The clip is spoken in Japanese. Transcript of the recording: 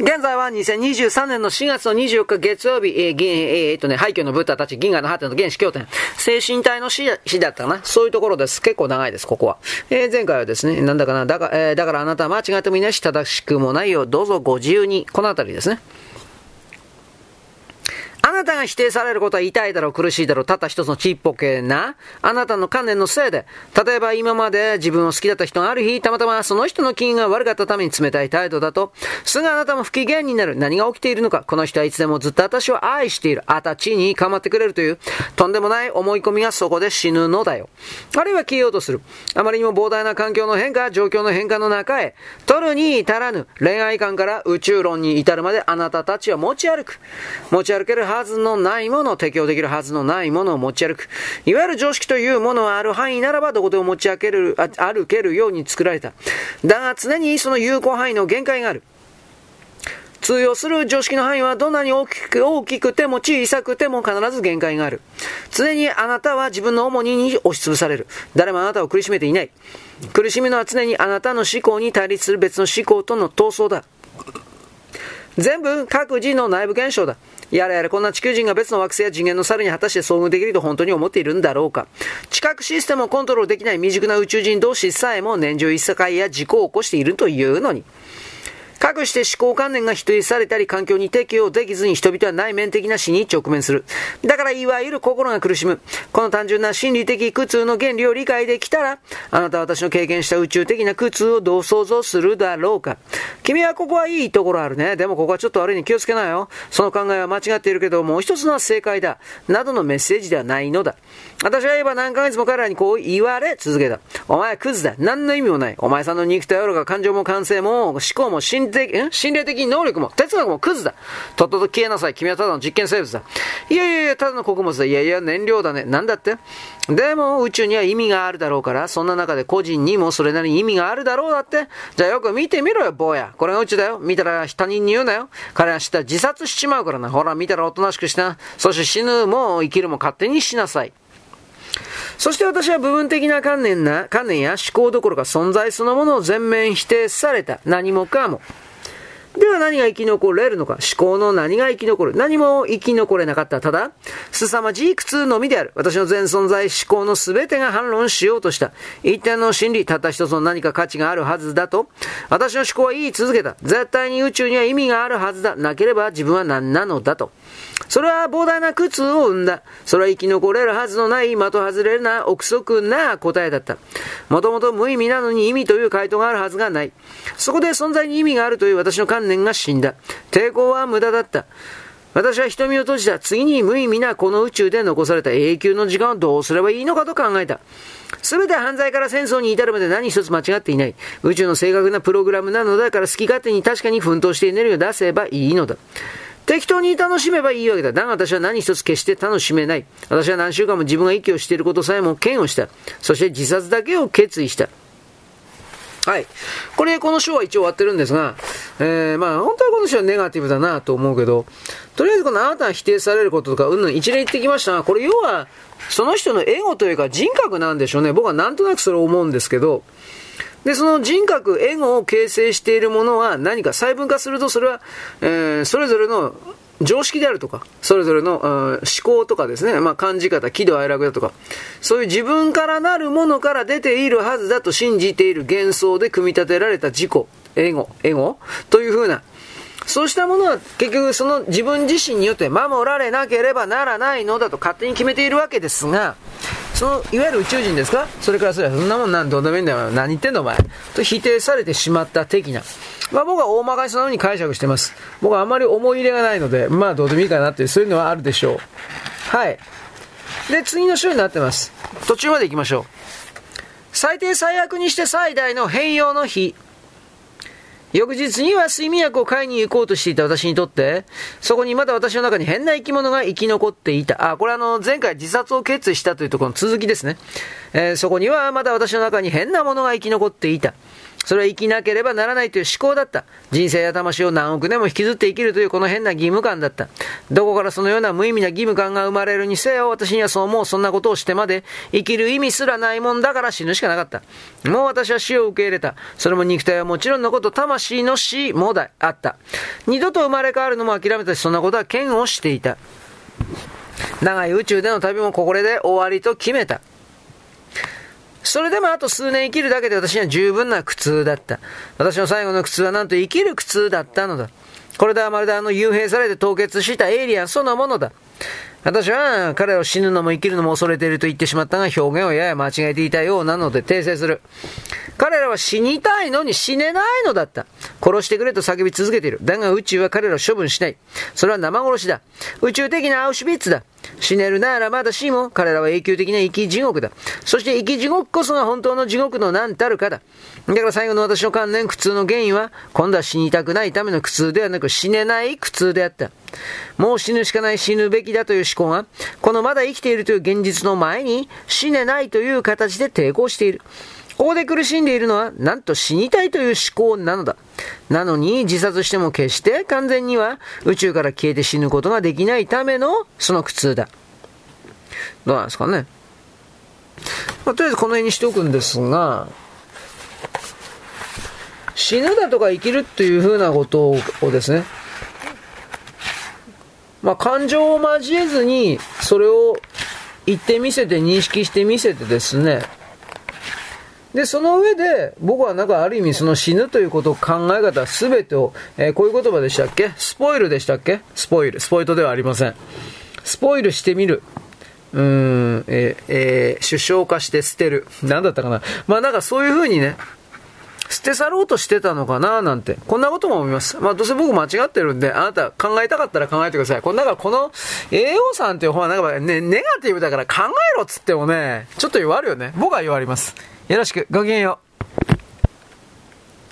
現在は2023年の4月の24日月曜日、えー、銀、えー、え、っとね、廃墟のブッダたち、銀河の果ての原始経典、精神体の死死だったかな？そういうところです。結構長いです、ここは。えー、前回はですね、なんだかな、だから、えー、だからあなたは間違ってもいないし、正しくもないよ、どうぞご自由に。このあたりですね。あなたが否定されることは痛いだろう、苦しいだろう、たった一つのちっぽけな、あなたの観念のせいで、例えば今まで自分を好きだった人がある日、たまたまその人の気が悪かったために冷たい態度だと、すぐあなたも不機嫌になる。何が起きているのか、この人はいつでもずっと私を愛している。あたちに構ってくれるという、とんでもない思い込みがそこで死ぬのだよ。あるいは消えようとする。あまりにも膨大な環境の変化、状況の変化の中へ、取るに至らぬ恋愛観から宇宙論に至るまであなたたちは持ち歩く。持ち歩けるはずのないもの、適用できるはずのないものを持ち歩く。いわゆる常識というものはある範囲ならばどこでも持ち歩ける、歩けるように作られた。だが常にその有効範囲の限界がある。通用する常識の範囲はどんなに大きく大きくても小さくても必ず限界がある。常にあなたは自分の重荷に押しつぶされる。誰もあなたを苦しめていない。苦しみのは常にあなたの思考に対立する別の思考との闘争だ。全部各自の内部現象だ。やれやれこんな地球人が別の惑星や次元の猿に果たして遭遇できると本当に思っているんだろうか。知覚システムをコントロールできない未熟な宇宙人同士さえも年中一世界や事故を起こしているというのに。かくして思考観念が否定されたり環境に適応できずに人々は内面的な死に直面する。だからいわゆる心が苦しむ。この単純な心理的苦痛の原理を理解できたら、あなたは私の経験した宇宙的な苦痛をどう想像するだろうか。君はここはいいところあるね。でもここはちょっと悪いに気をつけなよ。その考えは間違っているけど、もう一つのは正解だ。などのメッセージではないのだ。私は言えば何ヶ月も彼らにこう言われ続けた。お前はクズだ。何の意味もない。お前さんの肉体おろか感情も感性も思考も心的、心霊的能力も哲学もクズだ。とっとと消えなさい。君はただの実験生物だ。いやいやいや、ただの穀物だ。いやいや、燃料だね。なんだって？でも宇宙には意味があるだろうから、そんな中で個人にもそれなりに意味があるだろうだって。じゃあよく見てみろよ、坊や。これが宇宙だよ。見たら他人に言うなよ。彼は知ったら自殺しちまうからな。ほら、見たらおとなしくしな。そして死ぬも生きるも勝手にしなさい。そして私は部分的な観念な、観念や思考どころか存在そのものを全面否定された。何もかも。では何が生き残れるのか？思考の何が生き残る？何も生き残れなかった。ただ、凄まじい苦痛のみである。私の全存在思考の全てが反論しようとした。一点の真理、たった一つの何か価値があるはずだと、私の思考は言い続けた。絶対に宇宙には意味があるはずだ。なければ自分は何なのだと。それは膨大な苦痛を生んだ。それは生き残れるはずのない、的外れるな、憶測な答えだった。もともと無意味なのに意味という回答があるはずがない。そこで存在に意味があるという私の観念が死んだ。抵抗は無駄だった。私は瞳を閉じた。次に無意味なこの宇宙で残された永久の時間をどうすればいいのかと考えた。すべて犯罪から戦争に至るまで何一つ間違っていない。宇宙の正確なプログラムなのだから好き勝手に確かに奮闘してエネルギーを出せばいいのだ。適当に楽しめばいいわけだ。だが私は何一つ決して楽しめない。私は何週間も自分が息をしていることさえも嫌悪した。そして自殺だけを決意した。はい。これ、この章は一応終わってるんですが、えー、まあ、本当はこの章はネガティブだなと思うけど、とりあえずこのあなたが否定されることとか、うんぬん一連言ってきましたが、これ要は、その人のエゴというか人格なんでしょうね。僕はなんとなくそれを思うんですけど、で、その人格、エゴを形成しているものは何か細分化するとそれは、えー、それぞれの常識であるとか、それぞれの、うん思考とかですね、まあ、感じ方、喜怒哀楽だとか、そういう自分からなるものから出ているはずだと信じている幻想で組み立てられた自己、エゴ、エゴ？というふうな、そうしたものは結局その自分自身によって守られなければならないのだと勝手に決めているわけですが、その、いわゆる宇宙人ですか？それからそれはそんなもんなんどうでもいいんだよ。何言ってんのお前。と否定されてしまった的な。まあ僕は大まかにそのように解釈してます。僕はあまり思い入れがないので、まあどうでもいいかなっていう、そういうのはあるでしょう。はい。で、次の章になってます。途中まで行きましょう。最低最悪にして最大の変容の日。翌日には睡眠薬を買いに行こうとしていた私にとって、そこにまだ私の中に変な生き物が生き残っていた。あ、これあの、前回自殺を決意したというところの続きですね。えー、そこにはまだ私の中に変なものが生き残っていた。それは生きなければならないという思考だった。人生や魂を何億年も引きずって生きるというこの変な義務感だった。どこからそのような無意味な義務感が生まれるにせよ、私にはそう思う、そんなことをしてまで生きる意味すらないもんだから死ぬしかなかった。もう私は死を受け入れた。それも肉体はもちろんのこと、魂の死もだ、あった。二度と生まれ変わるのも諦めたし、そんなことは嫌悪していた。長い宇宙での旅もこれで終わりと決めた。それでもあと数年生きるだけで私には十分な苦痛だった。私の最後の苦痛はなんと生きる苦痛だったのだ。これではまるであの幽閉されて凍結したエイリアンそのものだ。私は彼を死ぬのも生きるのも恐れていると言ってしまったが表現をやや間違えていたようなので訂正する。彼らは死にたいのに死ねないのだった。殺してくれと叫び続けている。だが宇宙は彼らを処分しない。それは生殺しだ。宇宙的なアウシュビッツだ。死ねるならまだしも、彼らは永久的な生き地獄だ。そして生き地獄こそが本当の地獄の何たるかだ。だから最後の私の観念苦痛の原因は、今度は死にたくないための苦痛ではなく死ねない苦痛であった。もう死ぬしかない死ぬべきだという思考が、このまだ生きているという現実の前に死ねないという形で抵抗している。ここで苦しんでいるのは、なんと死にたいという思考なのだ。なのに、自殺しても決して完全には宇宙から消えて死ぬことができないための、その苦痛だ。どうなんですかね。まあ、とりあえずこの辺にしておくんですが、死ぬだとか生きるっていうふうなことをですね、まあ、感情を交えずに、それを言ってみせて、認識してみせてですね、で、その上で、僕はなんかある意味その死ぬということを考え方すべてを、えー、こういう言葉でしたっけ？スポイルでしたっけ？スポイル。スポイトではありません。スポイルしてみる。うん、えー、えー、首相化して捨てる。なんだったかな？まあなんかそういう風にね、捨て去ろうとしてたのかななんて。こんなことも思います。まあどうせ僕間違ってるんで、あなた考えたかったら考えてください。この中、この AO さんっていう本はなんかね、ネガティブだから考えろっつってもね、ちょっと弱るよね。僕は弱ります。よろしく、ごきげんよう。